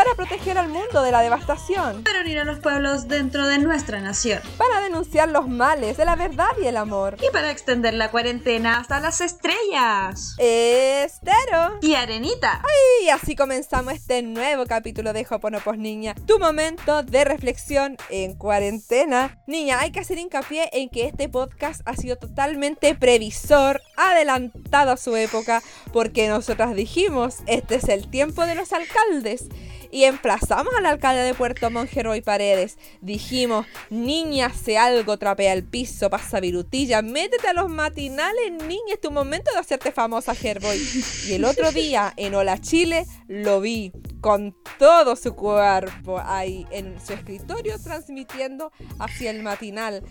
para proteger al mundo de la devastación, para unir a los pueblos dentro de nuestra nación, para denunciar los males de la verdad y el amor, y para extender la cuarentena hasta las estrellas. Estero y Arenita. Y así comenzamos este nuevo capítulo de Hoponopos Niña, tu momento de reflexión en cuarentena. Niña, hay que hacer hincapié en que este podcast ha sido totalmente previsor, adelantado a su época, porque nosotras dijimos, este es el tiempo de los alcaldes y emplazamos al alcalde de Puerto Montt, y Paredes. Dijimos, niña, se algo, trapea el piso, pasa virutilla, métete a los matinales, niña, es tu momento de hacerte famosa, Gerboy. Y el otro día, en Hola Chile, lo vi con todo su cuerpo ahí en su escritorio transmitiendo hacia el matinal.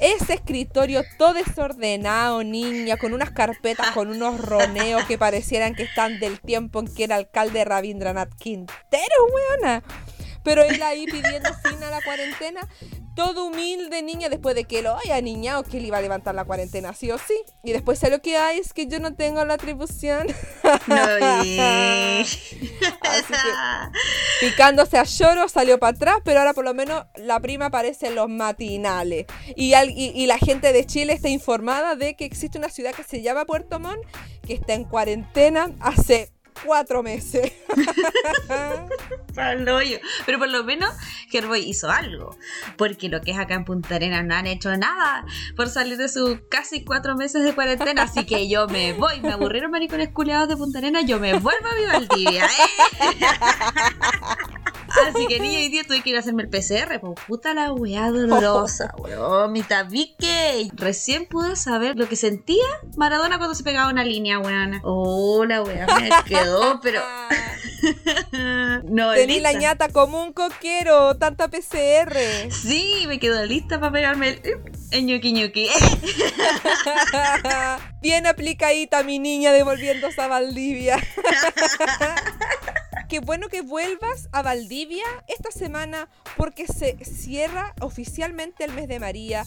Ese escritorio todo desordenado, niña, con unas carpetas, con unos roneos que parecieran que están del tiempo en que era alcalde Rabindranath Quintero, weona. Pero él ahí pidiendo fin a la cuarentena todo humilde niña después de que lo haya niñado que él iba a levantar la cuarentena sí o sí. Y después lo que hay es que yo no tengo la atribución. Así que picándose a lloro salió para atrás, pero ahora por lo menos la prima aparece en los matinales. Y, y la gente de Chile está informada de que existe una ciudad que se llama Puerto Montt, que está en cuarentena hace cuatro meses. Pero por lo menos Herboy hizo algo. Porque lo que es acá en Punta Arenas no han hecho nada por salir de sus casi cuatro meses de cuarentena. Así que yo me voy. Me aburrieron maricones culeados de Punta Arenas. Yo me vuelvo a Vivaldivia. ¿eh? Así que niña, hoy día tuve que ir a hacerme el PCR. Pues puta la weá dolorosa, weón. Mi tabique. Recién pude saber lo que sentía Maradona cuando se pegaba una línea, weón. Oh, la weá me quedó, pero. no, Tení la ñata como un coquero, tanta PCR. Sí, me quedó lista para pegarme el, ñuki ñuki. Bien aplicadita mi niña devolviéndose a Valdivia. Qué bueno que vuelvas a Valdivia esta semana porque se cierra oficialmente el mes de María,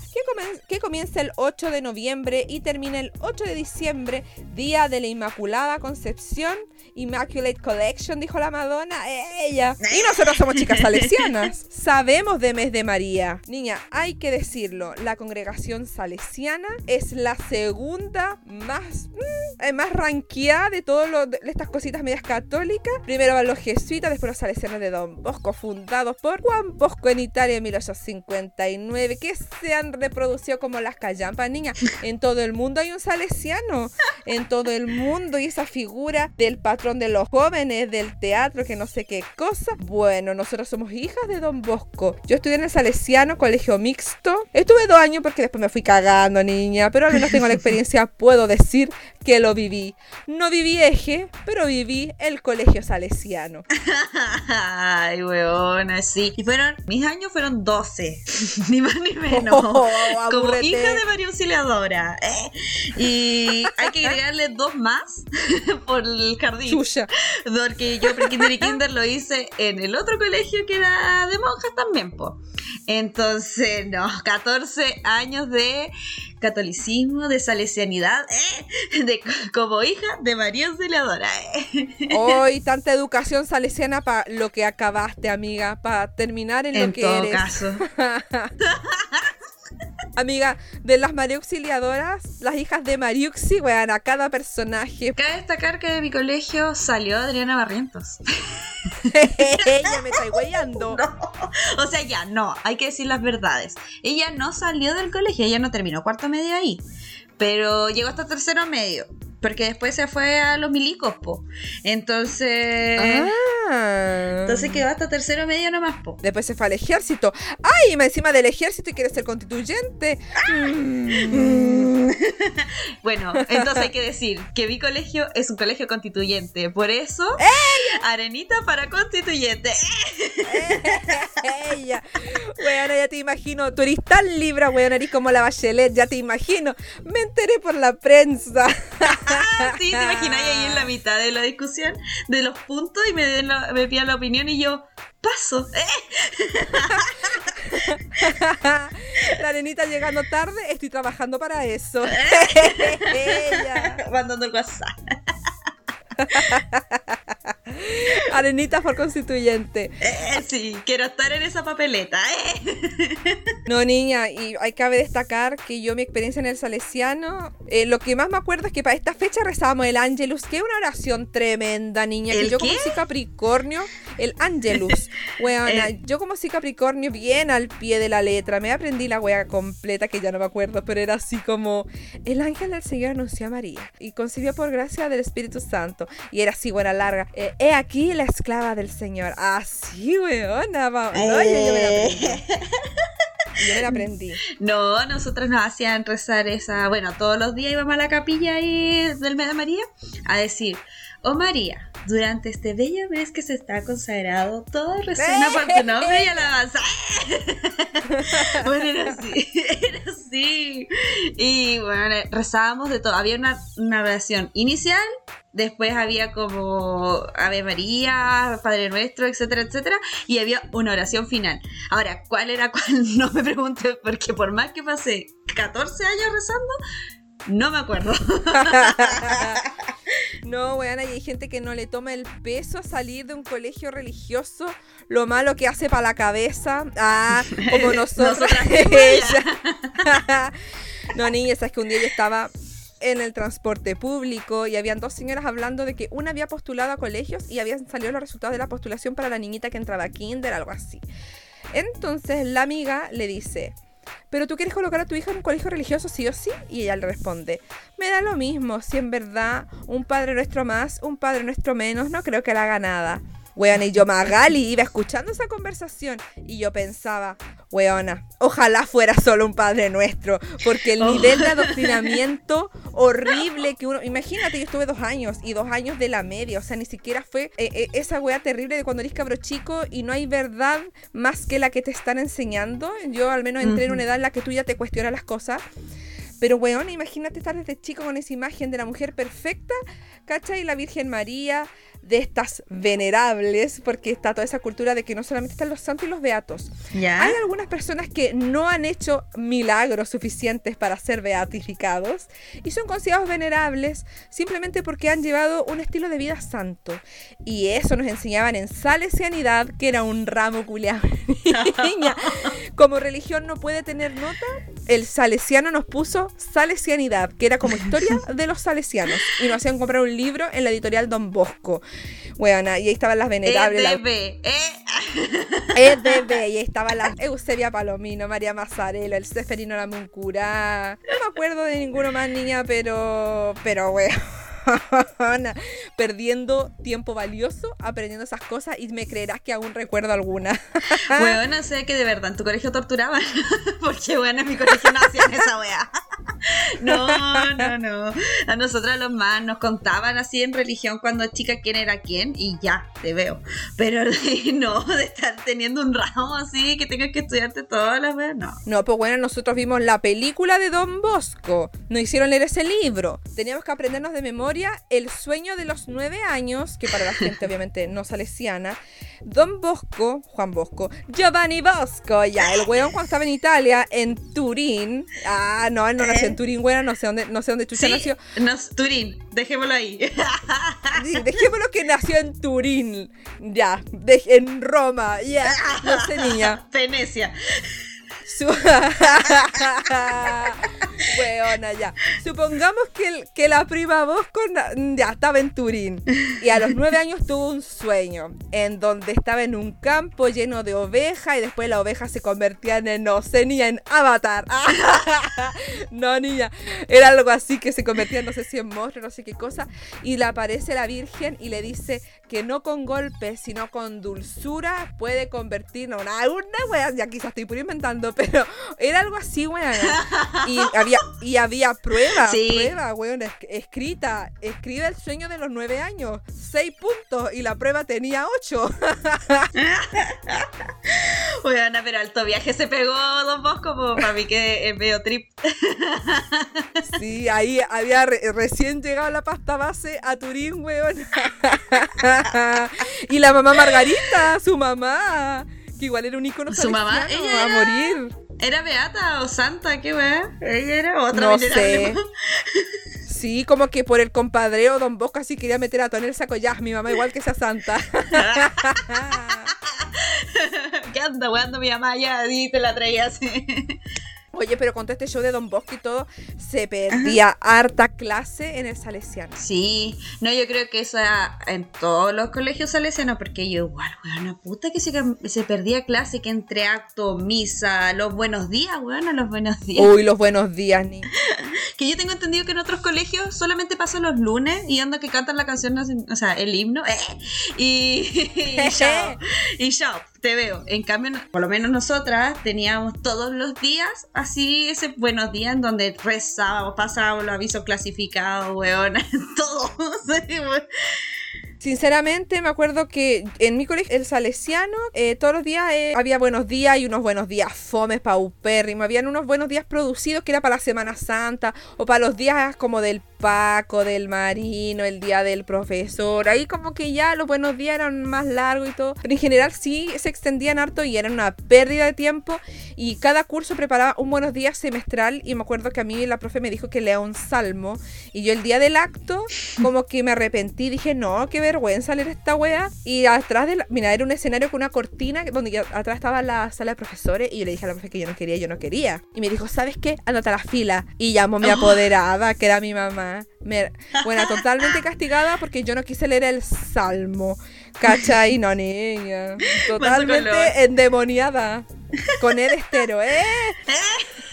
que, comienza el 8 de noviembre y termina el 8 de diciembre, día de la Inmaculada Concepción, Immaculate Collection, dijo la Madonna, ella. Y nosotros somos chicas salesianas. Sabemos de mes de María. Niña, hay que decirlo, la congregación salesiana es la segunda más, mm, eh, más ranqueada de todas estas cositas medias católicas. Primero van los jesuitas, después los salesianos de Don Bosco, fundados por Juan Bosco en Italia en 1859, que se han reproducido como las callampas, niña. En todo el mundo hay un salesiano, en todo el mundo, y esa figura del patrón de los jóvenes, del teatro, que no sé qué cosa. Bueno, nosotros somos hijas de Don Bosco. Yo estudié en el Salesiano, colegio mixto. Estuve dos años porque después me fui cagando, niña, pero al menos tengo la experiencia, puedo decir que lo viví. No viví eje, pero viví el colegio salesiano. Ay, weona, sí. Y fueron, mis años fueron 12, ni más ni menos. Oh, como hija de María Auxiliadora. ¿eh? Y hay que agregarle dos más por el jardín. Porque yo pre-kinder y kinder lo hice en el otro colegio que era de monjas también, po. Entonces, no, 14 años de catolicismo, de salesianidad, ¿eh? de, como hija de María Auxiliadora. ¿eh? Hoy tanta educación salesiana para lo que acabaste, amiga, para terminar en, lo que eres. En todo caso. Amiga, de las María Auxiliadoras, las hijas de Mariuxi, weón, a cada personaje. Cabe destacar que de mi colegio salió Adriana Barrientos. Ella me está guayando. O sea, ya, no, hay que decir las verdades. Ella no salió del colegio, ella no terminó cuarto medio ahí. Pero llegó hasta tercero medio. Porque después se fue a los milicos, po. Entonces. Ah. Entonces quedó hasta tercero medio nomás, po. Después se fue al ejército. ¡Ay! Encima del ejército y quiere ser constituyente. Mm. bueno, entonces hay que decir que mi colegio es un colegio constituyente. Por eso, Arenita para constituyente. ella. Bueno, ya te imagino. Tú eres tan libra, weón, eres como la Bachelet. Ya te imagino. Me enteré por la prensa. Sí, te imaginas ahí en la mitad de la discusión de los puntos y me, den me pidan la opinión y yo paso. la arenita llegando tarde, estoy trabajando para eso. Mandando WhatsApp. Arenita por constituyente. Eh, sí, quiero estar en esa papeleta. Eh. No, niña, y hay cabe destacar que yo mi experiencia en el Salesiano, eh, lo que más me acuerdo es que para esta fecha rezábamos el Angelus, que es una oración tremenda, niña. Que yo como soy Capricornio, el Angelus. Weona, yo como soy Capricornio, bien al pie de la letra. Me aprendí la wea completa, que ya no me acuerdo, pero era así como: El ángel del Señor anunció a María y concibió por gracia del Espíritu Santo. Y era así, buena larga. Eh, he aquí la esclava del Señor. Así, weona. Oye, yo me la aprendí. Yo me la aprendí. No, nosotros nos hacían rezar esa. Bueno, todos los días íbamos a la capilla ahí del Medio María a decir: Oh María, durante este bello mes que se está consagrado, todo resuena por tu nombre y alabanza. bueno, era así, era así. Y bueno, rezábamos de todo. Había una, una oración inicial, después había como Ave María, Padre Nuestro, etcétera, etcétera, y había una oración final. Ahora, ¿cuál era cuál? No me pregunté, porque por más que pasé 14 años rezando, no me acuerdo. No, weón, hay gente que no le toma el peso a salir de un colegio religioso, lo malo que hace para la cabeza. Ah, como nosotros. no, niña, sabes que un día yo estaba en el transporte público y habían dos señoras hablando de que una había postulado a colegios y habían salido los resultados de la postulación para la niñita que entraba a kinder, algo así. Entonces la amiga le dice, pero tú quieres colocar a tu hija en un colegio religioso sí o sí? Y ella le responde, me da lo mismo, si en verdad un padre nuestro más, un padre nuestro menos, no creo que le haga nada. Weona, y yo Magali iba escuchando esa conversación y yo pensaba, weona, ojalá fuera solo un padre nuestro, porque el oh. nivel de adoctrinamiento horrible que uno, imagínate, yo estuve dos años y dos años de la media, o sea, ni siquiera fue eh, eh, esa wea terrible de cuando eres cabro chico y no hay verdad más que la que te están enseñando. Yo al menos entré en una edad en la que tú ya te cuestionas las cosas. Pero, weón, imagínate estar desde chico con esa imagen de la mujer perfecta, ¿cachai? La Virgen María, de estas venerables, porque está toda esa cultura de que no solamente están los santos y los beatos. Hay algunas personas que no han hecho milagros suficientes para ser beatificados y son considerados venerables simplemente porque han llevado un estilo de vida santo. Y eso nos enseñaban en Salesianidad, que era un ramo culiado. como religión no puede tener nota, el salesiano nos puso Salesianidad, que era como historia de los salesianos. Y nos hacían comprar un libro en la editorial Don Bosco. Bueno, y ahí estaban las venerables. EDB, ¿eh? EDB, y ahí estaba la Eusebia Palomino, María Mazzarello, el Seferino Lamuncura. No me acuerdo de ninguno más, niña, pero. Pero, weón. perdiendo tiempo valioso aprendiendo esas cosas y me creerás que aún recuerdo alguna. bueno, sé que de verdad en tu colegio torturaban, porque bueno, en mi colegio no hacían esa wea. No, no, no. A nosotros los más nos contaban así en religión cuando chica quién era quién y ya, te veo. Pero no, de estar teniendo un ramo así que tengas que estudiarte todas las veces, no. No, pues bueno, nosotros vimos la película de Don Bosco. Nos hicieron leer ese libro. Teníamos que aprendernos de memoria El sueño de los nueve años, que para la gente obviamente no salesiana. Don Bosco, Juan Bosco, Giovanni Bosco, ya, el weón cuando estaba en Italia, en Turín. Ah, no, él no nació en Turín, weón, no sé dónde, no sé dónde chucha nació. No, Turín, dejémoslo ahí. dejémoslo que nació en Turín, ya, en Roma, ya, no sé niña. Venecia. Supongamos que, que la prima Bosco ya estaba en Turín y a los nueve años tuvo un sueño en donde estaba en un campo lleno de ovejas y después las ovejas se convertían en, no sé, ni en avatar. no, niña. Era algo así que se convertía, no sé si en monstruo, no sé qué cosa. Y le aparece la Virgen y le dice que no con golpes, sino con dulzura puede convertirnos. Una, una wea, ya quizás estoy inventando, pero era algo así, weón. Y había, y había prueba, prueba, weón, escrita. Escribe el sueño de los nueve años, seis puntos, y la prueba tenía ocho. weón, pero alto viaje se pegó Don Bosco, como para mí que es medio trip. sí, ahí había recién llegado la pasta base a Turín, weón. y la mamá Margarita, su mamá igual era un icono Su mamá, ella a morir. ¿Era beata o santa? ¿Qué weá? Ella era otra No sé. Sí, como que por el compadreo Don Bosco así quería meter a todo en el saco. Ya, mi mamá igual que esa santa. ¿Qué anda, weando mi mamá ya? Y te la traía así. Oye, pero con todo este show de Don Bosco y todo, se perdía harta clase en el Salesiano. Sí, no, yo creo que eso era en todos los colegios salesianos, porque yo igual, weón, puta que se, se perdía clase, que entre acto, misa, los buenos días, weón, los buenos días. Uy, los buenos días, ni. que yo tengo entendido que en otros colegios solamente pasa los lunes y anda que cantan la canción, o sea, el himno, eh, y, y chao, y chao te veo. En cambio, por lo menos nosotras teníamos todos los días así ese buenos días en donde rezábamos, pasábamos los avisos clasificados, weón, todo. Sinceramente, me acuerdo que en mi colegio, el salesiano, eh, todos los días eh, había buenos días y unos buenos días fomes, paupérrimos. Habían unos buenos días producidos que era para la Semana Santa o para los días como del Paco, del Marino, el día del profesor. Ahí como que ya los buenos días eran más largos y todo. Pero en general sí se extendían harto y era una pérdida de tiempo. Y cada curso preparaba un buenos días semestral. Y me acuerdo que a mí la profe me dijo que lea un salmo. Y yo el día del acto como que me arrepentí. Dije, no, qué vergüenza leer esta wea. Y atrás de la... Mira, era un escenario con una cortina donde atrás estaba la sala de profesores. Y yo le dije a la profe que yo no quería, yo no quería. Y me dijo, ¿sabes qué? Ándate a la fila. Y llamó mi apoderada, que era mi mamá bueno, totalmente castigada porque yo no quise leer el salmo. ¿Cachai? No, niña. Totalmente endemoniada. Con el estero, ¿eh?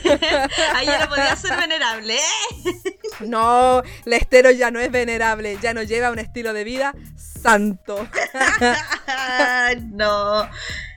Ahí ya no podía ser venerable, ¿eh? No, el estero ya no es venerable, ya no lleva un estilo de vida santo. no.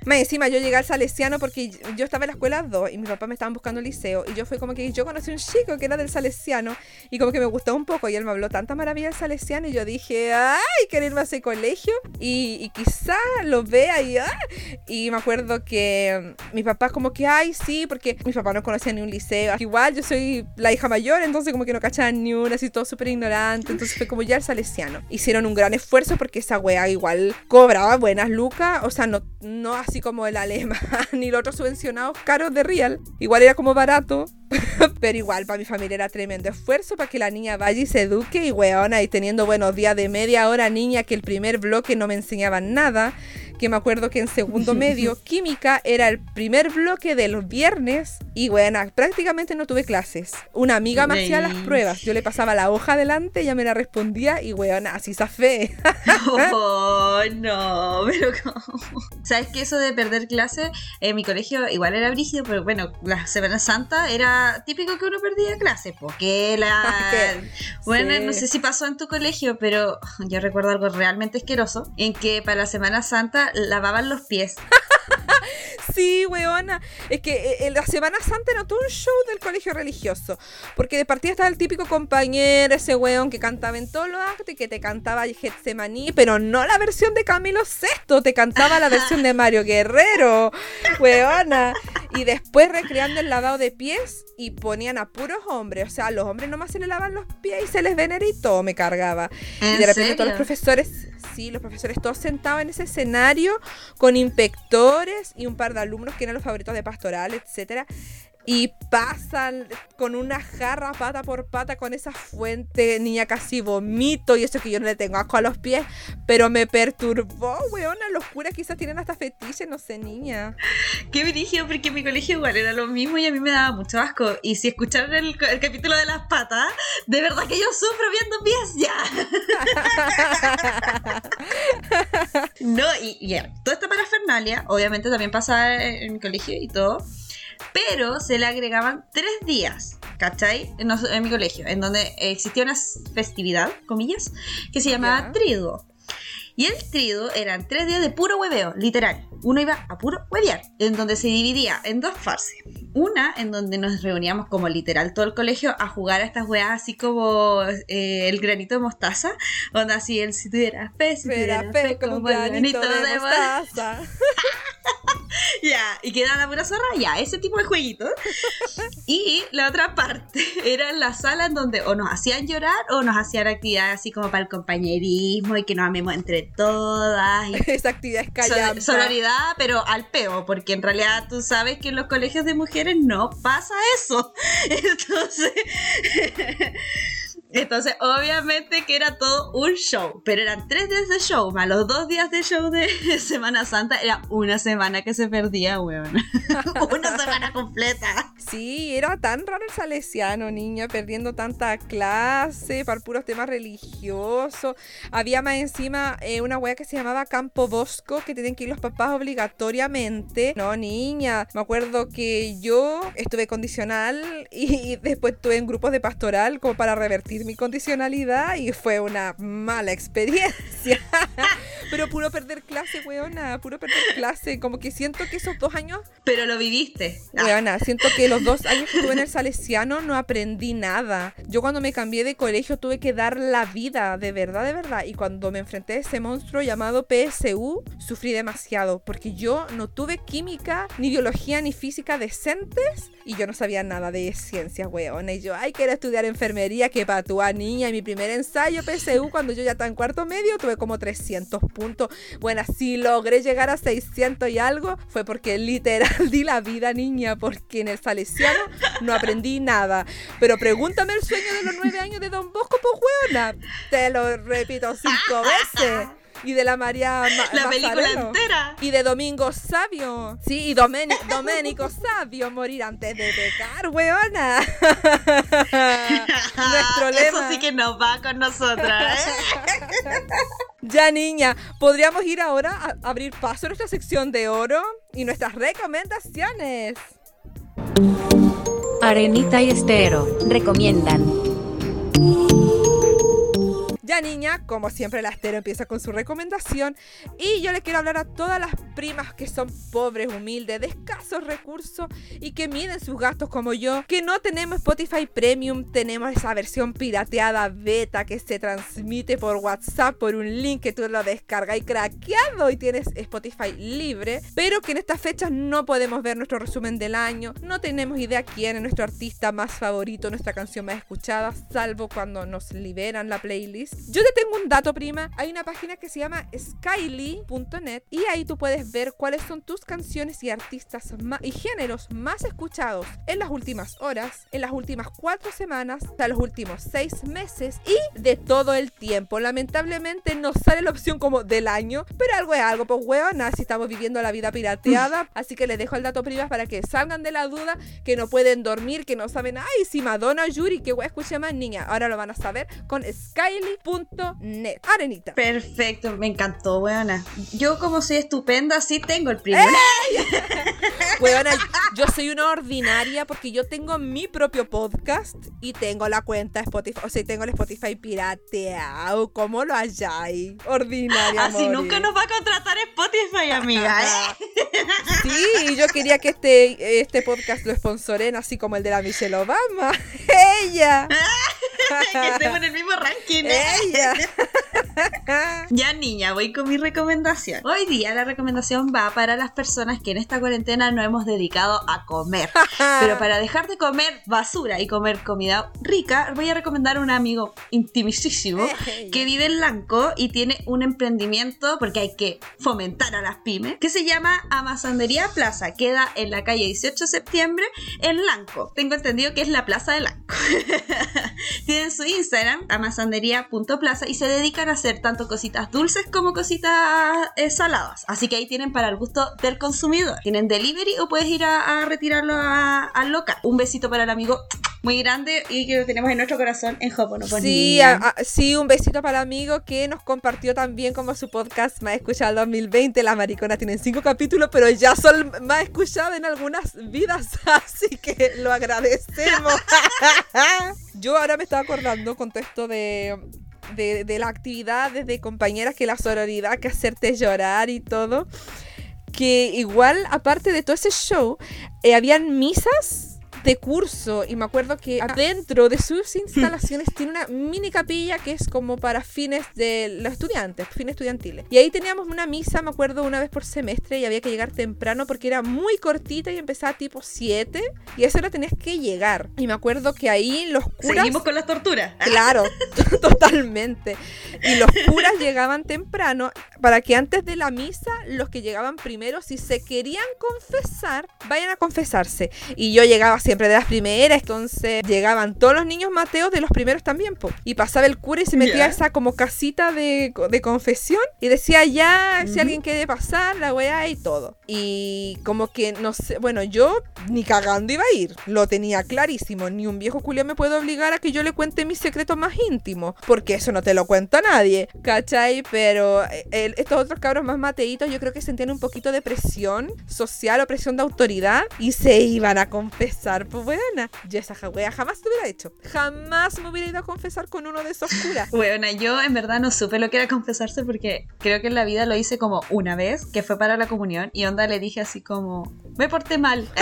Me encima yo llegué al Salesiano porque yo estaba en la escuela 2 y mi papá me estaban buscando el liceo y yo fue como que yo conocí un chico que era del Salesiano y como que me gustó un poco y él me habló tanta maravilla del Salesiano y yo dije, ay, quiero irme a ese colegio y, y quizá lo vea y, ah". y me acuerdo que mi papá como que, ay, sí, porque mi papá no conocía ni un liceo, igual yo soy la hija mayor, entonces como que no cachaban ni una, así todo súper ignorante, entonces fue como ya el Salesiano. Hicieron un gran esfuerzo porque esa wea igual cobraba buenas lucas, o sea, no, no así como el alemán ni los otros subvencionados caros de Real. Igual era como barato, pero igual para mi familia era tremendo esfuerzo para que la niña vaya y se eduque y weona y teniendo buenos días de media hora niña que el primer bloque no me enseñaban nada que me acuerdo que en segundo medio, química era el primer bloque de los viernes y bueno, prácticamente no tuve clases. Una amiga me hacía las pruebas, yo le pasaba la hoja adelante, ella me la respondía y bueno, así fe oh, no, pero ¿Sabes que eso de perder clases en mi colegio igual era brígido, pero bueno, la Semana Santa era típico que uno perdía clases, porque la... bueno, no sé si pasó en tu colegio, pero yo recuerdo algo realmente asqueroso, en que para la Semana Santa lavaban los pies. sí, weona. Es que en eh, la Semana Santa era todo un show del colegio religioso. Porque de partida estaba el típico compañero, ese weón que cantaba en todos los actos y que te cantaba Getsemaní, pero no la versión de Camilo VI, te cantaba la versión de Mario Guerrero, weona. Y después recreando el lavado de pies y ponían a puros hombres. O sea, los hombres nomás se le lavan los pies y se les venera y todo me cargaba. Y de repente todos los profesores, sí, los profesores todos sentados en ese escenario con inspectores y un par de alumnos que eran los favoritos de pastoral, etcétera y pasan con una jarra pata por pata con esa fuente, niña casi vomito y eso que yo no le tengo asco a los pies, pero me perturbó, weón, la locura, quizás tienen hasta fetiche, no sé, niña. Qué brillo, porque en mi colegio igual era lo mismo y a mí me daba mucho asco. Y si escucharon el, capítulo de las patas, de verdad que yo sufro viendo pies ya. no, y ya, toda esta parafernalia, obviamente también pasa en mi colegio y todo pero se le agregaban tres días, ¿cachai? En, mi colegio, en donde existía una festividad, comillas, que se llamaba Triduo. Y el trido eran tres días de puro hueveo, literal. Uno iba a puro huevear, en donde se dividía en dos fases. Una en donde nos reuníamos como literal todo el colegio a jugar a estas weas así como eh, el granito de mostaza, donde así el si tuvieras fe, si tuvieras fe, como, como el granito, de, mostaza. ya, y queda la pura zorra, ya, ese tipo de jueguitos. y la otra parte era la sala en donde o nos hacían llorar o nos hacían actividades así como para el compañerismo y que nos amemos entre todas. Esa actividad es callampa. Sororidad, pero al peo, porque en realidad tú sabes que en los colegios de mujeres no pasa eso. Entonces... Entonces, obviamente que era todo un show, pero eran tres días de show, más los dos días de show de Semana Santa, era una semana que se perdía, weón. una semana completa. Sí, era tan raro el salesiano, niña, perdiendo tanta clase para puros temas religiosos. Había más encima eh, una wea que se llamaba Campo Bosco, que tenían que ir los papás obligatoriamente. No, niña, me acuerdo que yo estuve condicional y después estuve en grupos de pastoral como para revertir mi condicionalidad y fue una mala experiencia. Pero puro perder clase, weona, puro perder clase. Como que siento que esos dos años... Pero lo viviste. Weona, siento que los dos años que estuve en el Salesiano no aprendí nada. Yo cuando me cambié de colegio tuve que dar la vida, de verdad, de verdad. Y cuando me enfrenté a ese monstruo llamado PSU, sufrí demasiado. Porque yo no tuve química, ni biología, ni física decentes. Y yo no sabía nada de ciencias, weona. Y yo, ay, quiero estudiar enfermería, que para tu niña. Y mi primer ensayo PSU, cuando yo ya estaba en cuarto medio, tuve como 300 puntos. Bueno, si logré llegar a 600 y algo, fue porque literal di la vida, niña. Porque en el Salesiano no aprendí nada. Pero pregúntame el sueño de los nueve años de Don Bosco, pues, weona. Te lo repito cinco veces y de la María La película entera. Y de Domingo Sabio. Sí, y Doménico Sabio morir antes de pecar, weona. Nuestro lema. Eso sí que nos va con nosotras. ¿eh? ya, niña, podríamos ir ahora a abrir paso a nuestra sección de oro y nuestras recomendaciones. Arenita y Estero recomiendan. Ya niña, como siempre la Estero empieza con su recomendación y yo le quiero hablar a todas las primas que son pobres, humildes, de escasos recursos y que miden sus gastos como yo, que no tenemos Spotify Premium, tenemos esa versión pirateada beta que se transmite por WhatsApp por un link que tú lo descargas y craqueado y tienes Spotify libre, pero que en estas fechas no podemos ver nuestro resumen del año, no tenemos idea quién es nuestro artista más favorito, nuestra canción más escuchada, salvo cuando nos liberan la playlist. Yo te tengo un dato, prima. Hay una página que se llama skyly.net y ahí tú puedes ver cuáles son tus canciones y artistas y géneros más escuchados en las últimas horas, en las últimas cuatro semanas, hasta los últimos seis meses y de todo el tiempo. Lamentablemente no sale la opción como del año, pero algo es algo, pues weón, si estamos viviendo la vida pirateada. Así que les dejo el dato, prima, para que salgan de la duda, que no pueden dormir, que no saben, ay, si Madonna Yuri, que voy a escuchar más niña. Ahora lo van a saber con skyly.net net. Arenita. Perfecto, me encantó, weona. Yo como soy estupenda, sí tengo el primer. weona, yo soy una ordinaria porque yo tengo mi propio podcast y tengo la cuenta Spotify, o sea, tengo el Spotify pirateado. ¿Cómo lo halláis? Ordinaria. Así nunca nos va a contratar Spotify, amiga. ¿eh? sí, yo quería que este, este podcast lo sponsoren así como el de la Michelle Obama. Ella. que estemos en el mismo ranking. ¿eh? ya niña, voy con mi recomendación. Hoy día la recomendación va para las personas que en esta cuarentena no hemos dedicado a comer. Pero para dejar de comer basura y comer comida rica, voy a recomendar a un amigo intimísimo que vive en Lanco y tiene un emprendimiento, porque hay que fomentar a las pymes, que se llama Amazonería Plaza. Queda en la calle 18 de septiembre en Lanco. Tengo entendido que es la plaza de Lanco. Tienen su Instagram, amazonería.plaza plaza y se dedican a hacer tanto cositas dulces como cositas eh, saladas. Así que ahí tienen para el gusto del consumidor. Tienen delivery o puedes ir a, retirarlo al local. Un besito para el amigo muy grande y que lo tenemos en nuestro corazón en Hoponopono. Sí, sí, un besito para el amigo que nos compartió también como su podcast más escuchado 2020. Las mariconas tienen cinco capítulos, pero ya son más escuchadas en algunas vidas, así que lo agradecemos. Yo ahora me estaba acordando con todo esto de de, de las actividades de compañeras que la sororidad, que hacerte llorar y todo. Que igual, aparte de todo ese show, eh, habían misas de curso y me acuerdo que dentro de sus instalaciones tiene una mini capilla que es como para fines de los estudiantes, fines estudiantiles. Y ahí teníamos una misa, me acuerdo, una vez por semestre y había que llegar temprano porque era muy cortita y empezaba tipo 7 y a esa hora tenías que llegar. Y me acuerdo que ahí los curas... Seguimos con las torturas. Claro, totalmente. Y los curas llegaban temprano para que antes de la misa los que llegaban primero, si se querían confesar, vayan a confesarse. Y yo llegaba así siempre de las primeras, entonces llegaban todos los niños Mateos de los primeros también, po. Y pasaba el cura y se metía a esa como casita de, de confesión y decía ya, si alguien quiere pasar, la weá y todo. Y como que, no sé, bueno, yo ni cagando iba a ir, lo tenía clarísimo, ni un viejo culio me puede obligar a que yo le cuente mis secretos más íntimos, porque eso no te lo cuenta nadie, ¿cachai? Pero eh, estos otros cabros más mateitos yo creo que sentían un poquito de presión social o presión de autoridad y se iban a confesar, pues buena. Yo esa wea jamás te hubiera hecho, jamás me hubiera ido a confesar con uno de esos curas. Bueno, yo en verdad no supe lo que era confesarse porque creo que en la vida lo hice como una vez, que fue para la comunión, y onda le dije así como, me porté mal.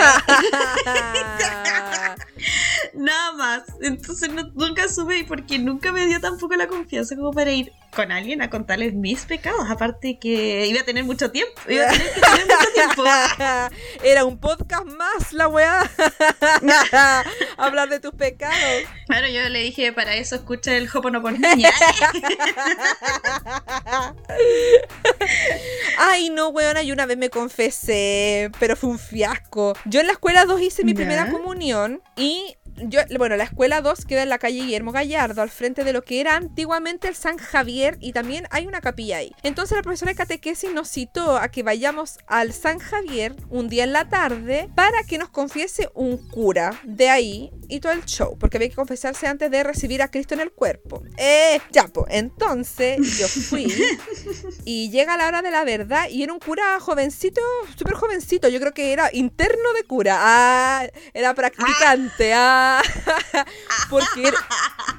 Nada más. Entonces nunca supe porque nunca me dio tampoco la confianza como para ir con alguien a contarles mis pecados. Aparte que iba a tener mucho tiempo. Iba a tener que tener mucho tiempo. Era un podcast más, la weá. Hablar de tus pecados. Claro, yo le dije, para eso escucha el niña Ay, no, weona, y una vez me confesé, pero fue un fiasco. Yo en la escuela 2 hice mi primera comunión y yo, bueno, la escuela 2 queda en la calle Guillermo Gallardo, al frente de lo que era antiguamente el San Javier y también hay una capilla ahí. Entonces la profesora de catequesis nos citó a que vayamos al San Javier un día en la tarde para que nos confiese un cura de ahí y todo el show, porque había que confesarse antes de recibir a Cristo en el cuerpo. Eh, ya, pues, entonces yo fui y llega la hora de la verdad y era un cura jovencito, súper jovencito, yo creo que era interno de cura, ah, era practicante, ah porque, era,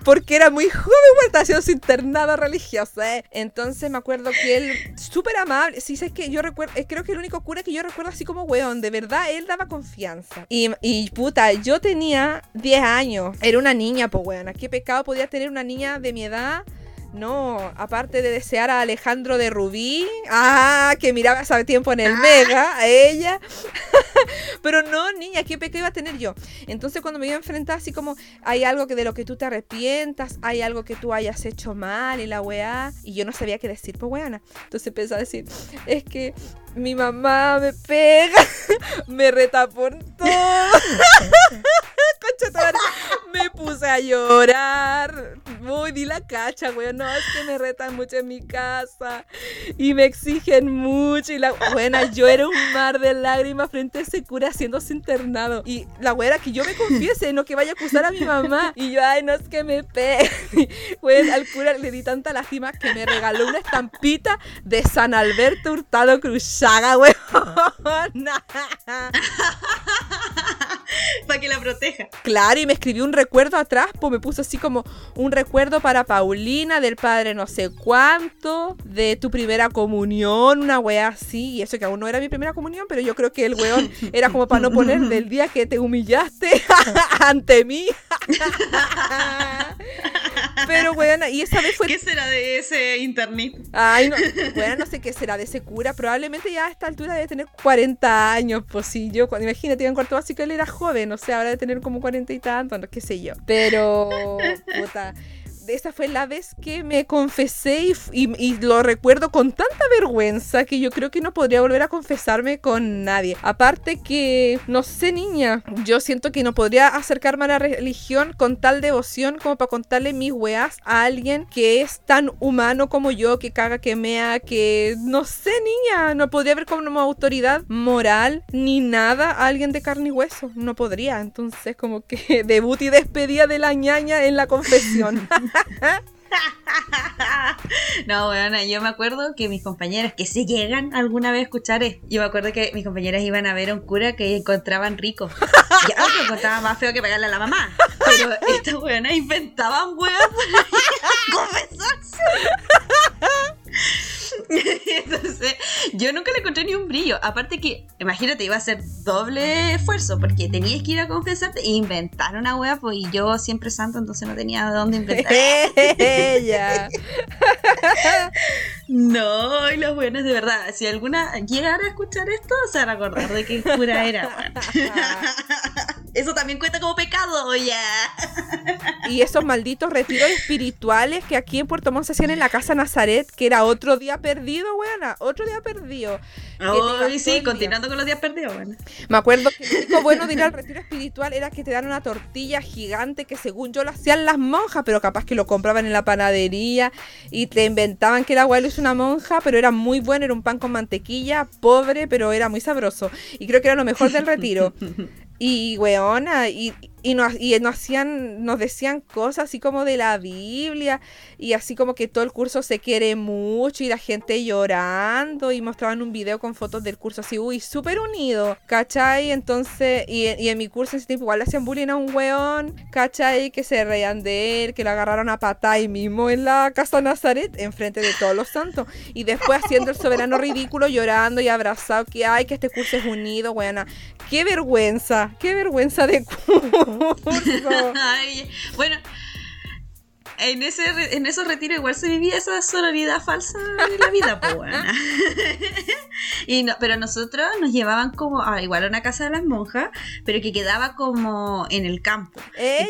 porque era muy joven, bueno, estaba haciendo su internado religioso, ¿eh? Entonces me acuerdo que él, súper amable, sí, sé que yo recuerdo, eh, creo que el único cura que yo recuerdo así como weón, de verdad, él daba confianza. Y, y puta, yo tenía 10 años, era una niña, pues weón, ¿qué pecado podía tener una niña de mi edad? No, aparte de desear a Alejandro de Rubí, ah, que miraba hace tiempo en el Mega, a ella. Pero no, niña, ¿qué pecado iba a tener yo? Entonces cuando me iba a enfrentar así como, hay algo que de lo que tú te arrepientas, hay algo que tú hayas hecho mal y la weá, y yo no sabía qué decir, pues weana. Entonces empezó a decir, es que mi mamá me pega, me reta por todo. me puse a llorar. Uy, di la cacha, güey. No, es que me retan mucho en mi casa. Y me exigen mucho. Y la buena, yo era un mar de lágrimas frente a ese cura haciéndose internado. Y la güera que yo me confiese, no que vaya a acusar a mi mamá. Y yo, ay, no es que me pegue. Güey, al cura le di tanta lástima que me regaló una estampita de San Alberto Hurtado Cruzaga, güey. Para que la proteja. Claro, y me escribió un recuerdo atrás, pues me puso así como un recuerdo para Paulina, del padre no sé cuánto, de tu primera comunión, una wea así. Y eso que aún no era mi primera comunión, pero yo creo que el weón era como para no poner del día que te humillaste ante mí. Pero, weón, y esa vez fue. ¿Qué será de ese internet? Ay, no, bueno, no sé qué será de ese cura. Probablemente ya a esta altura debe tener 40 años, pues sí. Yo, cuando, imagínate, en cuarto básico él era joven, o sea, ahora debe tener como 40 y tantos, no, qué sé yo. Pero, puta esa fue la vez que me confesé y, lo recuerdo con tanta vergüenza que yo creo que no podría volver a confesarme con nadie. Aparte que, no sé niña, yo siento que no podría acercarme a la religión con tal devoción como para contarle mis weas a alguien que es tan humano como yo, que caga, que mea, que no sé niña, no podría ver como autoridad moral ni nada a alguien de carne y hueso, no podría. Entonces como que debut y despedida de la ñaña en la confesión. no, bueno, yo me acuerdo que mis compañeras que se llegan alguna vez a escuchar yo me acuerdo que mis compañeras iban a ver a un cura que encontraban rico. Ya que encontraban más feo que pegarle a la mamá. Pero estas weonas inventaban weas para confesarse. Entonces, yo nunca le encontré ni un brillo. Aparte que, imagínate, iba a ser doble esfuerzo porque tenías que ir a confesarte e inventar una wea, pues y yo siempre santo, entonces no tenía de dónde inventar. No, y los buenos de verdad. Si alguna llegara a escuchar esto, se van a acordar de qué cura era. Eso también cuenta como pecado, ya. Y esos malditos retiros espirituales que aquí en Puerto Montt se hacían en la casa Nazaret, que era otro día perdido, weona, otro día perdido. Oh, y sí, continuando con los días perdidos, bueno. Me acuerdo que lo único bueno de ir al retiro espiritual era que te dan una tortilla gigante que según yo lo hacían las monjas, pero capaz que lo compraban en la panadería y te inventaban que el abuelo es una monja, pero era muy bueno, era un pan con mantequilla, pobre, pero era muy sabroso. Y creo que era lo mejor del retiro. Y, weona, y, y nos, y nos hacían, nos decían cosas así como de la Biblia, y así como que todo el curso se quiere mucho, y la gente llorando, y mostraban un video con fotos del curso así, uy, súper unido, ¿cachai? Entonces, y, y, en mi curso ese tiempo igual le hacían bullying a un weón, ¿cachai? Que se reían de él, que lo agarraron a patá ahí mismo en la casa Nazaret, enfrente de todos los santos, y después haciendo el soberano ridículo, llorando y abrazado, que ay, que este curso es unido, weona. Qué vergüenza, qué vergüenza de curso. Ay, bueno, en, ese, en esos retiros igual se vivía esa sororidad falsa de la vida, pues, y no, pero nosotros nos llevaban como, ah, igual a una casa de las monjas, pero que quedaba como en el campo.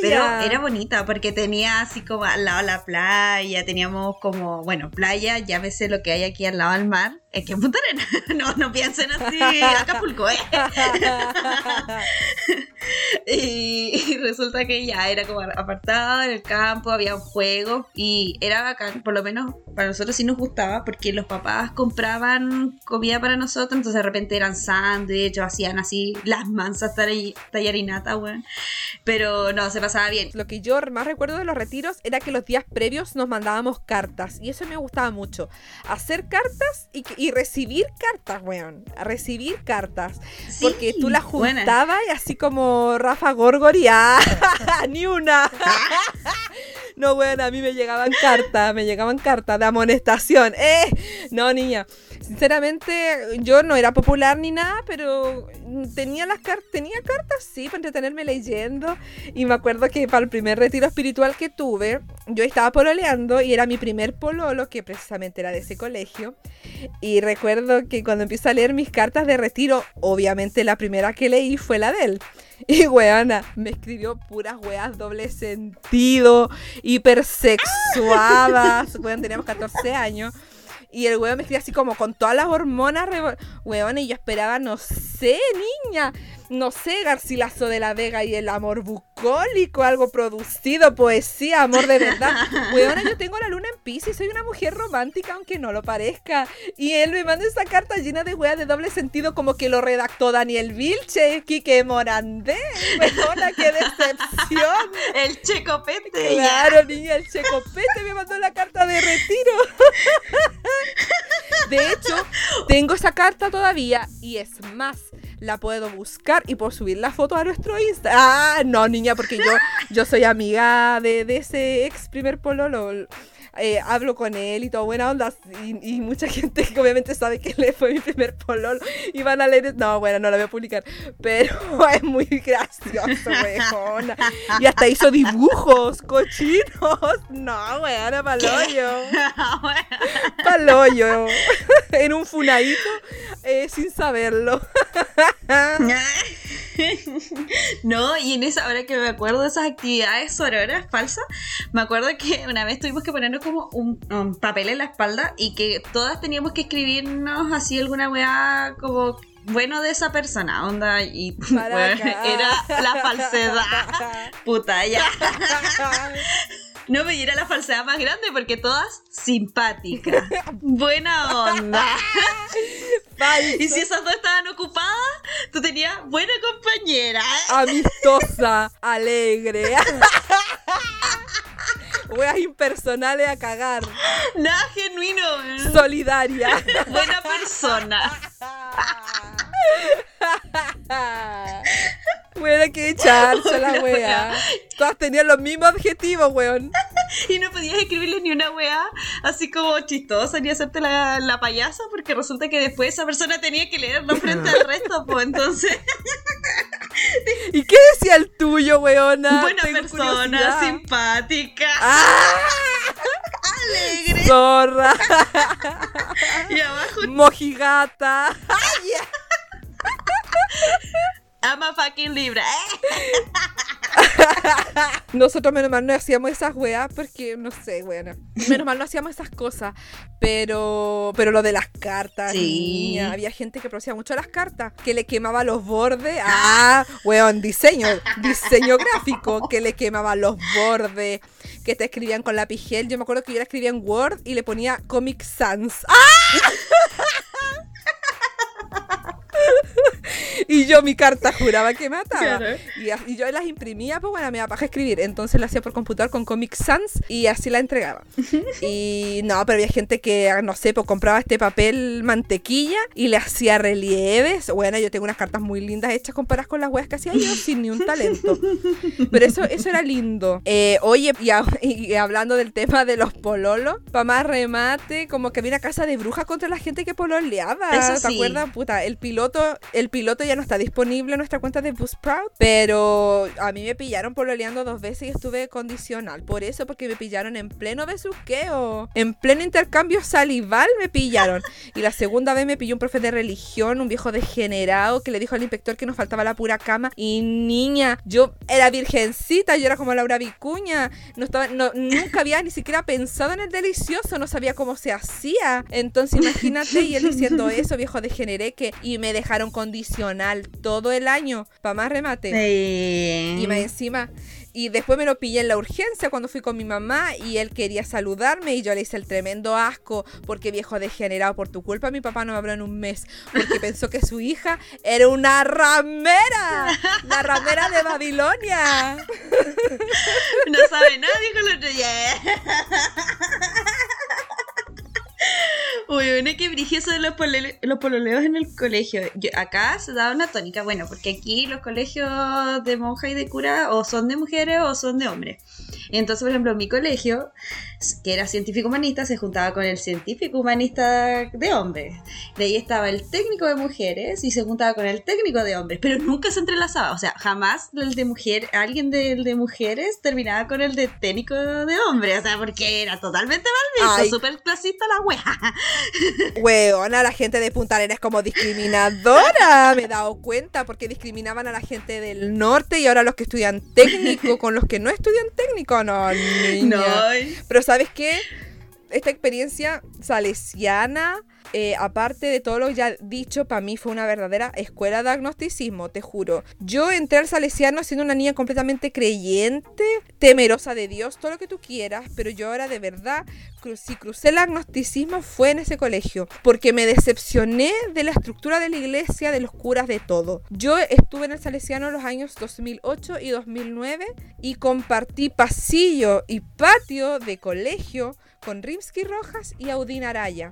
Pero era bonita porque tenía así como al lado la playa, teníamos como, bueno, playa, ya llámese lo que hay aquí al lado del mar, es que en Punta. No, no piensen así, Acapulco, ¿eh? y, resulta que ya era como apartado en el campo, había un juego y era bacán, por lo menos para nosotros sí nos gustaba porque los papás compraban comida para nosotros, entonces de repente eran sándwiches, hacían así las mansas tallarinata, weón. Pero no, se pasaba bien. Lo que yo más recuerdo de los retiros era que los días previos nos mandábamos cartas y eso me gustaba mucho. Hacer cartas y, y recibir cartas, weón. A recibir cartas. porque tú las juntabas y así como Rafa Gorgoria, ni una. no, weón, a mí me llegaban cartas, me llegaban cartas de amonestación. ¡Eh! No, niña. Sinceramente, yo no era popular ni nada, pero tenía las cartas, tenía cartas, sí, para entretenerme leyendo. Y me acuerdo que para el primer retiro espiritual que tuve, yo estaba pololeando y era mi primer pololo, que precisamente era de ese colegio. Y recuerdo que cuando empiezo a leer mis cartas de retiro, obviamente la primera que leí fue la de él. Y weana, me escribió puras weas doble sentido, hipersexuadas. Weón, teníamos 14 años. Y el weón me escribía así como con todas las hormonas, weón, y yo esperaba, no sé, niña, no sé, Garcilaso de la Vega y el amor bucólico, algo producido, poesía, amor de verdad. Weona, yo tengo la luna en Pisces, soy una mujer romántica, aunque no lo parezca. Y él me manda esa carta llena de weas de doble sentido, como que lo redactó Daniel Vilche, Quique Morandé. Weona, qué decepción. El checopete. Claro, niña, el checopete me mandó la carta de retiro. De hecho, tengo esa carta todavía y es más la puedo buscar y puedo subir la foto a nuestro Insta. Ah, no, niña, porque yo, yo soy amiga de, de ese ex primer pololo. Eh, hablo con él y todo buena onda. Y, mucha gente que obviamente sabe que él fue mi primer pololo y van a leer. No, bueno, no la voy a publicar. Pero es muy gracioso, weón. Y hasta hizo dibujos cochinos. No, weón, paloyo. Paloyo. en un funadito eh, sin saberlo. no, y en esa hora que me acuerdo de esas actividades sororas falsas, me acuerdo que una vez tuvimos que ponernos como un, papel en la espalda y que todas teníamos que escribirnos así alguna weá como bueno de esa persona, onda, y era la falsedad. Puta, ya. No me diera la falsedad más grande porque todas simpáticas. Buena onda. Y si esas dos estaban ocupadas, tú tenías buena compañera. Amistosa, alegre. Weas impersonales a cagar. Nada genuino. Solidaria. Buena persona. Bueno, que echarse la wea. Todas tenían los mismos adjetivos, weón. y no podías escribirle ni una wea así como chistosa ni hacerte la, la payasa porque resulta que después esa persona tenía que leerlo frente al resto, pues entonces. ¿Y qué decía el tuyo, weona? Buena persona, simpática. ¡Ah! Alegre. Zorra. y abajo. Mojigata. Ama fucking Libra. Nosotros menos mal no hacíamos esas weas porque, no sé, bueno. Menos mal no hacíamos esas cosas. Pero, pero lo de las cartas, Sí. niña, había gente que producía mucho las cartas, que le quemaba los bordes. Ah, weón, diseño, diseño gráfico, que le quemaba los bordes, que te escribían con lápiz gel. Yo me acuerdo que yo la escribía en Word y le ponía Comic Sans. ¡Ah! Y yo mi carta juraba que mataba. Claro. Y, y yo las imprimía, pues bueno, me daba paja escribir. Entonces la hacía por computador con Comic Sans y así la entregaba. y no, pero había gente que, no sé, pues compraba este papel mantequilla y le hacía relieves. Bueno, yo tengo unas cartas muy lindas hechas comparadas con las weas que hacía yo sin ni un talento. Pero eso, eso era lindo. Eh, oye, y, a- y hablando del tema de los pololos, para más remate, como que había una casa de brujas contra la gente que pololeaba. Eso ¿Te sí. acuerdas? Puta, el piloto, el piloto ya no está disponible en nuestra cuenta de Buzzsprout, pero a mí me pillaron pololeando dos veces y estuve condicional. Por eso, porque me pillaron en pleno besuqueo. En pleno intercambio salival me pillaron. Y la segunda vez me pilló un profe de religión, un viejo degenerado, que le dijo al inspector que nos faltaba la pura cama. Y niña, yo era virgencita, yo era como Laura Vicuña. No estaba, no, nunca había ni siquiera pensado en el delicioso, no sabía cómo se hacía. Entonces imagínate, y él diciendo eso, viejo degeneré, que y me dejaron condicional todo el año, para más remate. Y más encima. Y después me lo pillé en la urgencia cuando fui con mi mamá y él quería saludarme y yo le hice el tremendo asco porque viejo degenerado por tu culpa mi papá no me habló en un mes porque pensó que su hija era una ramera, la ramera de Babilonia. No sabe nada, dijo el otro día. Uy, bueno, que brige eso de los, polole- los pololeos en el colegio. Yo- acá se da una tónica, bueno, porque aquí los colegios de monja y de cura o son de mujeres o son de hombres. Entonces, por ejemplo, mi colegio, que era científico humanista, se juntaba con el científico humanista de hombres. De ahí estaba el técnico de mujeres y se juntaba con el técnico de hombres, pero nunca se entrelazaba. O sea, jamás el de mujer, alguien del de mujeres terminaba con el de técnico de hombres. O sea, porque era totalmente mal visto, súper clasista la wea. Weona, la gente de Punta Arenas es como discriminadora. Me he dado cuenta porque discriminaban a la gente del norte y ahora los que estudian técnico con los que no estudian técnico. No, niña. No. Pero ¿sabes qué? Esta experiencia salesiana, eh, aparte de todo lo ya dicho, para mí fue una verdadera escuela de agnosticismo, te juro. Yo entré al salesiano siendo una niña completamente creyente, temerosa de Dios, todo lo que tú quieras, pero yo ahora de verdad, cru- si crucé el agnosticismo fue en ese colegio, porque me decepcioné de la estructura de la iglesia, de los curas, de todo. Yo estuve en el salesiano los años 2008 y 2009 y compartí pasillo y patio de colegio con Rimsky Rojas y Audin Araya.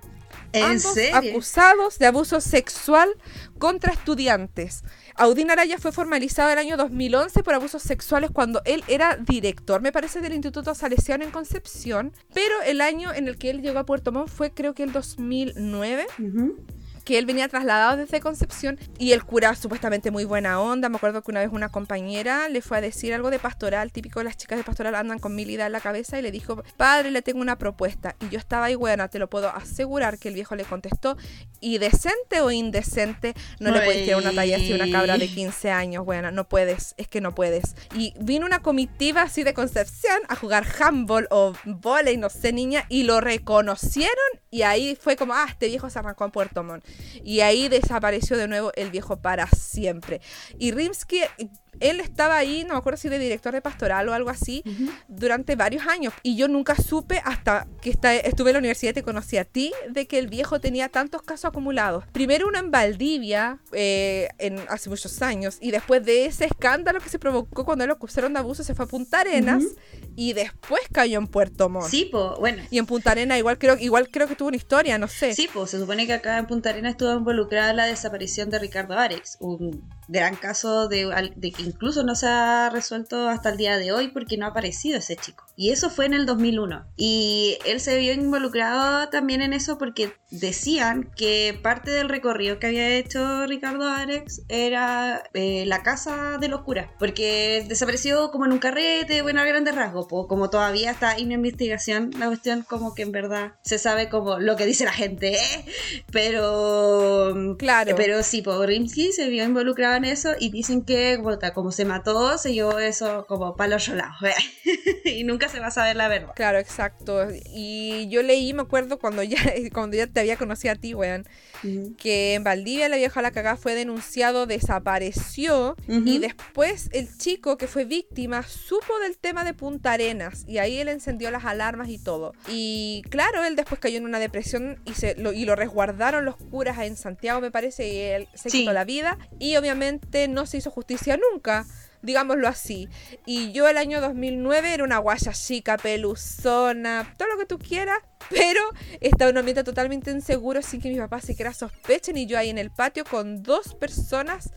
¿En ambos serio? acusados de abuso sexual contra estudiantes. Audin Araya fue formalizado el año 2011 por abusos sexuales cuando él era director, me parece, del Instituto Salesiano en Concepción, pero el año en el que él llegó a Puerto Montt fue creo que el 2009 Ujú. Que él venía trasladado desde Concepción y el cura supuestamente muy buena onda. Me acuerdo que una vez una compañera le fue a decir algo de pastoral, típico las chicas de pastoral andan con mil ideas en la cabeza y le dijo, padre, le tengo una propuesta. Y yo estaba ahí, buena, te lo puedo asegurar que el viejo le contestó, y decente o indecente, no le puedes tirar una talla así a una cabra de 15 años, buena, no puedes, es que no puedes. Y vino una comitiva así de Concepción a jugar handball o volei, no sé, niña, y lo reconocieron y ahí fue como, ah, este viejo se arrancó en Puerto Montt. Y ahí desapareció de nuevo el viejo para siempre. Y Rimsky, él estaba ahí, no me acuerdo si de director de pastoral o algo así, durante varios años. Y yo nunca supe hasta que estuve en la universidad y te conocí a ti, de que el viejo tenía tantos casos acumulados. Primero uno en Valdivia, eh, en, hace muchos años, y después de ese escándalo que se provocó cuando lo acusaron de abuso, se fue a Punta Arenas, y después cayó en Puerto Montt. Sí, po, bueno. Y en Punta Arenas igual creo, igual creo que tuvo una historia, no sé. Sí, pues se supone que acá en Punta Arenas estuvo involucrada la desaparición de Ricardo Arex, un gran caso de, de que incluso no se ha resuelto hasta el día de hoy porque no ha aparecido ese chico. Y eso fue en el 2001. Y él se vio involucrado también en eso porque decían que parte del recorrido que había hecho Ricardo Arex era eh, la casa de los curas, porque desapareció como en un carrete, bueno, a grandes rasgos, como todavía está en investigación, la cuestión como que en verdad se sabe como lo que dice la gente, ¿eh? pero Claro. pero sí, por Rimsky se vio involucrado graban eso y dicen que como se mató, se llevó eso como para los lados. y nunca se va a saber la verdad. Claro, exacto. Y yo leí, me acuerdo cuando ya, cuando ya te había conocido a ti, weón, que en Valdivia la vieja la cagada fue denunciado, desapareció y después el chico que fue víctima supo del tema de Punta Arenas y ahí él encendió las alarmas y todo. Y claro, él después cayó en una depresión y, se, lo, y lo resguardaron los curas en Santiago, me parece, y él se quitó la vida y obviamente no se hizo justicia nunca digámoslo así. Y yo el año 2009 era una guaya chica, peluzona, todo lo que tú quieras, pero estaba en un ambiente totalmente inseguro sin que mis papás siquiera sospechen y yo ahí en el patio con dos personas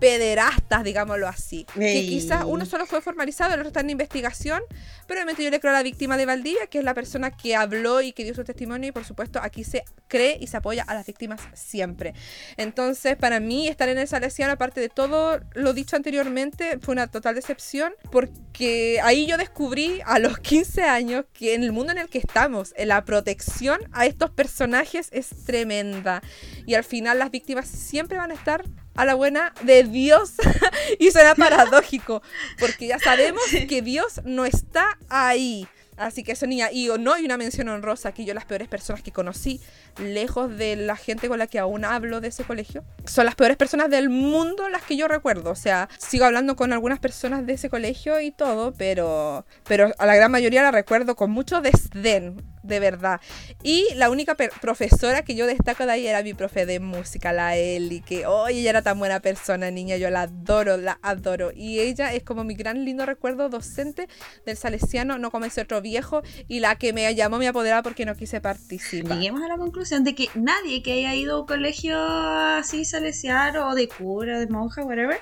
pederastas, digámoslo así. Que quizás uno solo fue formalizado, el otro está en investigación, pero obviamente yo le creo a la víctima de Valdivia, que es la persona que habló y que dio su testimonio, y por supuesto aquí se cree y se apoya a las víctimas siempre. Entonces, para mí, estar en el Salesiano, aparte de todo lo dicho anteriormente, fue una total decepción, porque ahí yo descubrí a los 15 años que en el mundo en el que estamos, en la protección a estos personajes es tremenda. Y al final las víctimas siempre van a estar a la buena de Dios. y suena paradójico, porque ya sabemos que Dios no está ahí. Así que eso, niña, y no hay una mención honrosa que yo las peores personas que conocí, lejos de la gente con la que aún hablo de ese colegio, son las peores personas del mundo las que yo recuerdo. O sea, sigo hablando con algunas personas de ese colegio y todo, pero, pero a la gran mayoría la recuerdo con mucho desdén de verdad. Y la única profesora que yo destaco de ahí era mi profe de música, la Eli, que hoy ella era tan buena persona, niña, yo la adoro, la adoro. Y ella es como mi gran lindo recuerdo docente del Salesiano, no ese otro viejo, y la que me llamó mi apoderada porque no quise participar. Lleguemos a la conclusión de que nadie que haya ido a un colegio así salesiano o de cura, de monja, whatever,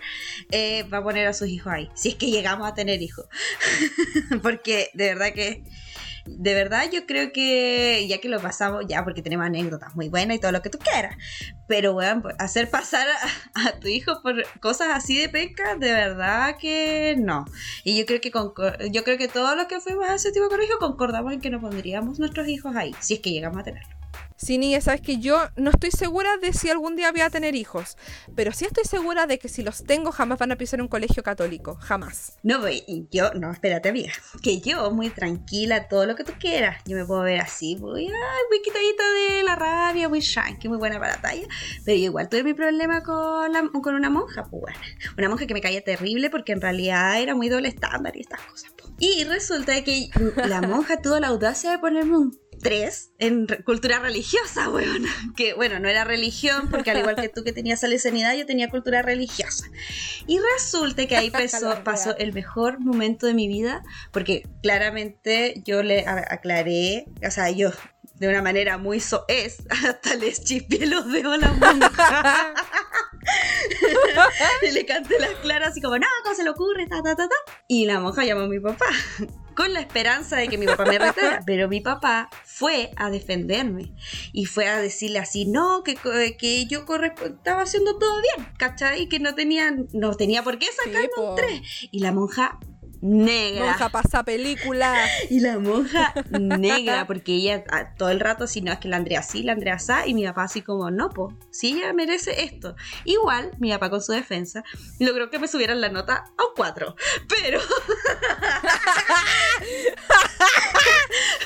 eh, va a poner a sus hijos ahí, si es que llegamos a tener hijos. porque de verdad que de verdad yo creo que ya que lo pasamos, ya porque tenemos anécdotas muy buenas y todo lo que tú quieras, pero bueno, pues, hacer pasar a, tu hijo por cosas así de penca, de verdad que no. Y yo creo que yo creo que todos los que fuimos a ese tipo de colegio concordamos en que no pondríamos nuestros hijos ahí, si es que llegamos a tenerlo. Sí, niña, sabes que yo no estoy segura de si algún día voy a tener hijos, pero sí estoy segura de que si los tengo jamás van a pisar un colegio católico, jamás. No voy, yo, no, espérate, amiga, que yo muy tranquila, todo lo que tú quieras, yo me puedo ver así, muy, muy quitadita de la rabia, muy shanky, muy buena para la talla, pero yo igual tuve mi problema con, con una monja, pues una monja que me caía terrible porque en realidad era muy doble estándar y estas cosas. Y resulta que la monja tuvo la audacia de ponerme un tres en cultura religiosa, weón. Que bueno, no era religión, porque al igual que tú que tenías salesianidad, yo tenía cultura religiosa. Y resulta que ahí pasó, pasó el mejor momento de mi vida, porque claramente yo le aclaré, o sea, yo de una manera muy soez, hasta les chispié los dedos a la monja. y le canté las claras así como, no, ¿cómo se le ocurre? Ta, ta, ta, ta. Y la monja llamó a mi papá con la esperanza de que mi papá me retara. Pero mi papá fue a defenderme y fue a decirle así, no, que, que yo estaba haciendo todo bien, ¿cachai? Y que no tenía, no tenía por qué sacarme un 3. Y la monja negra. Monja pasa película. Y la monja negra, porque ella ah, todo el rato así, no, es que la Andrea sí, la Andrea sa, y mi papá así como, no, po, sí, ella merece esto. Igual, mi papá con su defensa logró que me subieran la nota a un 4, pero...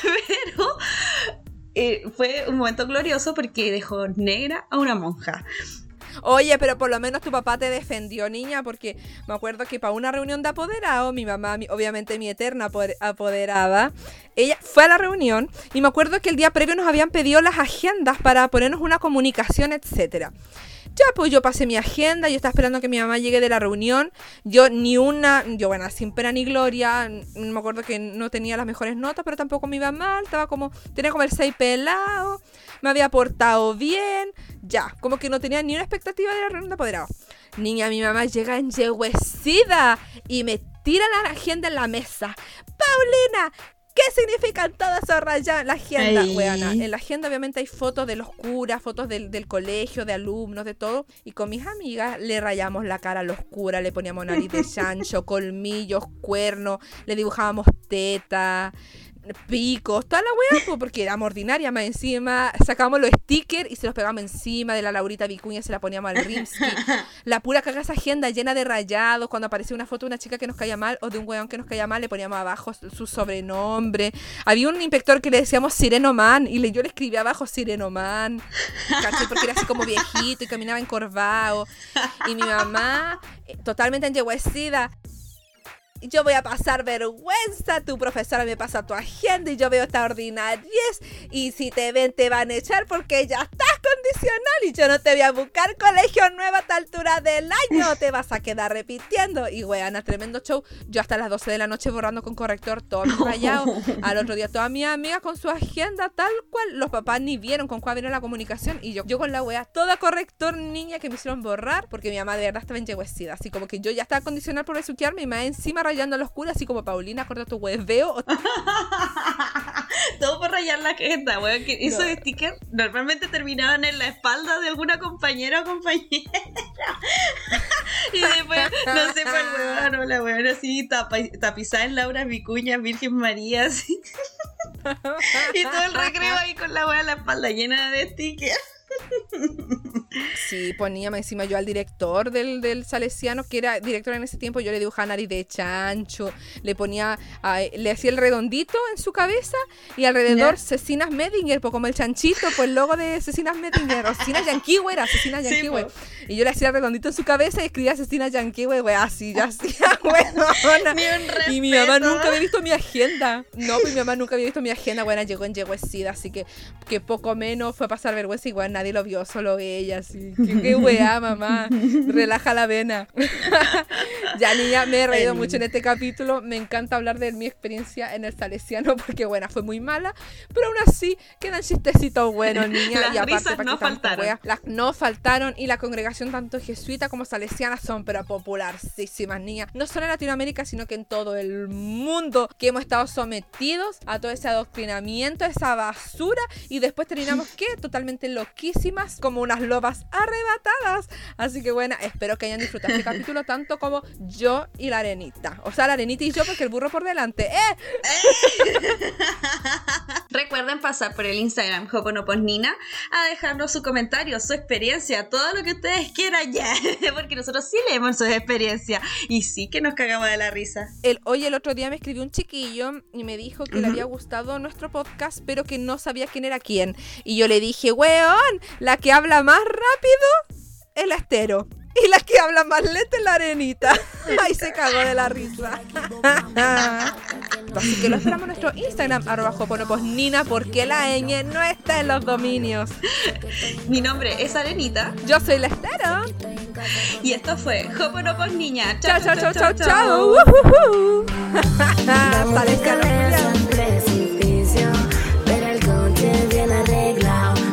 pero... Eh, fue un momento glorioso porque dejó negra a una monja. Oye, pero por lo menos tu papá te defendió, niña, porque me acuerdo que para una reunión de apoderado, mi mamá, obviamente mi eterna apoderada, ella fue a la reunión y me acuerdo que el día previo nos habían pedido las agendas para ponernos una comunicación, etcétera. Ya, pues yo pasé mi agenda, yo estaba esperando que mi mamá llegue de la reunión. Yo ni una, yo bueno, sin pena ni gloria, me acuerdo que no tenía las mejores notas, pero tampoco me iba mal, estaba como, tenía como el 6 pelado, me había portado bien, ya, como que no tenía ni una expectativa de la reunión de apoderado. Niña, mi mamá llega enyeguecida y me tira la agenda en la mesa. Paulina, ¿Qué significan todas esas rayas? La agenda, weona. En la agenda obviamente hay fotos de los curas, fotos del, colegio, de alumnos, de todo. Y con mis amigas le rayamos la cara a los curas, le poníamos nariz de chancho, colmillos, cuernos, le dibujábamos teta picos, toda la wea, porque éramos ordinaria más encima. Sacábamos los stickers y se los pegábamos encima de la Laurita Vicuña, se la poníamos al Rimsky. la pura caga esa agenda llena de rayados. Cuando aparecía una foto de una chica que nos caía mal o de un weón que nos caía mal, le poníamos abajo su sobrenombre. Había un inspector que le decíamos Sirenoman y yo le escribía abajo Sirenoman. ¿Caché? Porque era así como viejito y caminaba encorvado. Y mi mamá, eh, totalmente enyeguecida, yo voy a pasar vergüenza, tu profesora me pasa tu agenda y yo veo esta ordinariez y si te ven te van a echar porque ya estás condicional y yo no te voy a buscar colegio nuevo a esta altura del año, te vas a quedar repitiendo. Y weana, tremendo show, yo hasta las 12 de la noche borrando con corrector todo rayado, al otro día toda mi amiga con su agenda tal cual, los papás ni vieron con cuál vino la comunicación. Y yo, yo con la wea, toda corrector niña que me hicieron borrar porque mi mamá de verdad estaba enyeguecida, así como que yo ya estaba condicional por besuquearme y más encima rayando a los curas, así como Paulina, corta tu veo Todo por rayar la jeta, weón. Que esos stickers normalmente terminaban en la espalda de alguna compañera o compañera. y después, no sé, por weón, o la weón así tapizada en Laura Vicuña, Virgen María, así. y todo el recreo ahí con la weón la espalda llena de stickers. Sí, ponía encima yo al director del, del Salesiano, que era director en ese tiempo, yo le dibujaba nariz de chancho, le ponía, le hacía el redondito en su cabeza y alrededor Cecinas Medinger, pues como el chanchito, pues el logo de Cecinas Medinger, o Cecinas Yanquiwe era Cecinas Yanquiwe. y yo le hacía el redondito en su cabeza y escribía Cecinas Yanquiwe, güey, así, ya hacía, bueno, Y mi mamá nunca había visto mi agenda. No, pues mi mamá nunca había visto mi agenda, bueno, llegó en Yeguesida, así que, que poco menos fue a pasar vergüenza, igual nadie lo vio, solo ella, así. Qué, qué weá, mamá. Relaja la vena. ya, niña, me he reído mucho en este capítulo. Me encanta hablar de mi experiencia en el Salesiano porque, bueno, fue muy mala. Pero aún así, quedan chistecitos buenos, niña. Las y aparte, no faltaron. las no faltaron. Y la congregación, tanto jesuita como salesiana, son pero popularísimas, niña. No solo en Latinoamérica, sino que en todo el mundo que hemos estado sometidos a todo ese adoctrinamiento, esa basura. Y después terminamos, ¿qué? Totalmente loquísimas, como unas lobas arrebatadas. Así que bueno, espero que hayan disfrutado este capítulo tanto como yo y la arenita. O sea, la arenita y yo porque el burro por delante. ¡Eh! Recuerden pasar por el Instagram Hoponoposnina a dejarnos su comentario, su experiencia, todo lo que ustedes quieran ya. Porque nosotros sí leemos su experiencia y sí que nos cagamos de la risa. El, hoy el otro día me escribió un chiquillo y me dijo que le había gustado nuestro podcast, pero que no sabía quién era quién. Y yo le dije, weón, la que habla más rápido, el estero. Y las que hablan más lento es la arenita. Ahí se cagó de la risa. Así que lo esperamos en nuestro Instagram, arroba joponopos Nina, porque la ñ no está en los dominios. Mi nombre es Arenita. Yo soy la Estero. Y esto fue Joponopos Niña. Chao, chao, chao, chao, chao. Hasta el precipicio, pero el viene arreglado.